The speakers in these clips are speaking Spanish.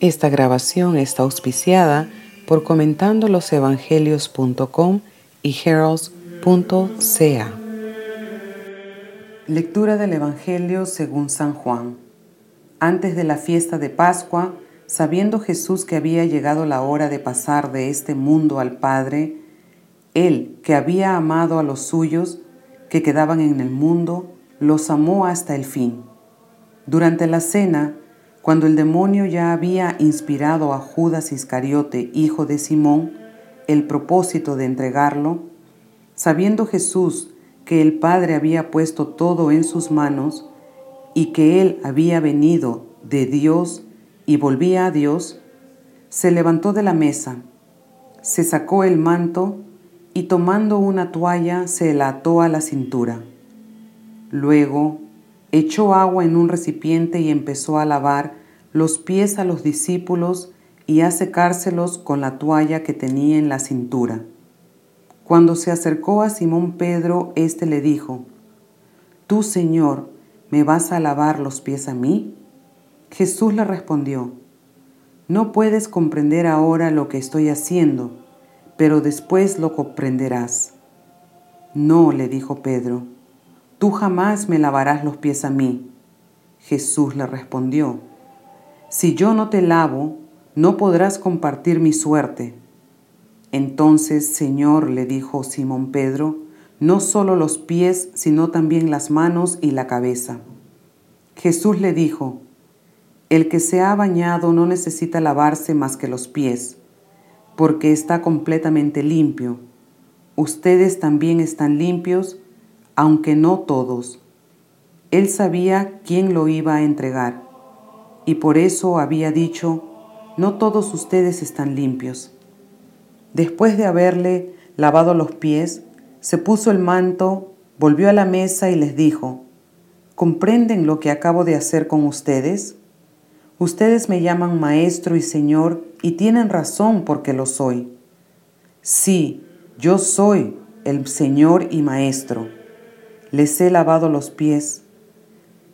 Esta grabación está auspiciada por comentandolosevangelios.com y heralds.ca. Lectura del Evangelio según San Juan. Antes de la fiesta de Pascua, sabiendo Jesús que había llegado la hora de pasar de este mundo al Padre, Él, que había amado a los suyos que quedaban en el mundo, los amó hasta el fin. Durante la cena, cuando el demonio ya había inspirado a Judas Iscariote, hijo de Simón, el propósito de entregarlo, sabiendo Jesús que el Padre había puesto todo en sus manos y que Él había venido de Dios y volvía a Dios, se levantó de la mesa, se sacó el manto y tomando una toalla se la ató a la cintura. Luego echó agua en un recipiente y empezó a lavar los pies a los discípulos y a secárselos con la toalla que tenía en la cintura. Cuando se acercó a Simón Pedro, éste le dijo, Tú, Señor, ¿me vas a lavar los pies a mí? Jesús le respondió, No puedes comprender ahora lo que estoy haciendo, pero después lo comprenderás. No, le dijo Pedro, Tú jamás me lavarás los pies a mí. Jesús le respondió, Si yo no te lavo, no podrás compartir mi suerte. Entonces, Señor, le dijo Simón Pedro, no solo los pies, sino también las manos y la cabeza. Jesús le dijo, El que se ha bañado no necesita lavarse más que los pies, porque está completamente limpio. Ustedes también están limpios, aunque no todos. Él sabía quién lo iba a entregar, y por eso había dicho, no todos ustedes están limpios. Después de haberle lavado los pies, se puso el manto, volvió a la mesa y les dijo, ¿comprenden lo que acabo de hacer con ustedes? Ustedes me llaman maestro y señor y tienen razón porque lo soy. Sí, yo soy el señor y maestro les he lavado los pies.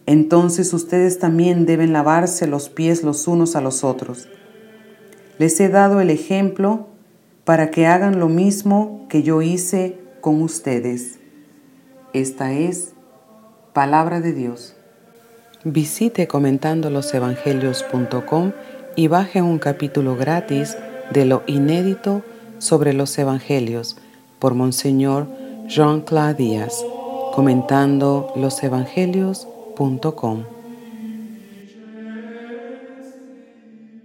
Entonces ustedes también deben lavarse los pies los unos a los otros. Les he dado el ejemplo para que hagan lo mismo que yo hice con ustedes. Esta es palabra de Dios. Visite comentandolosevangelios.com y baje un capítulo gratis de lo inédito sobre los evangelios por Monseñor Jean-Claude Díaz comentando losevangelios.com.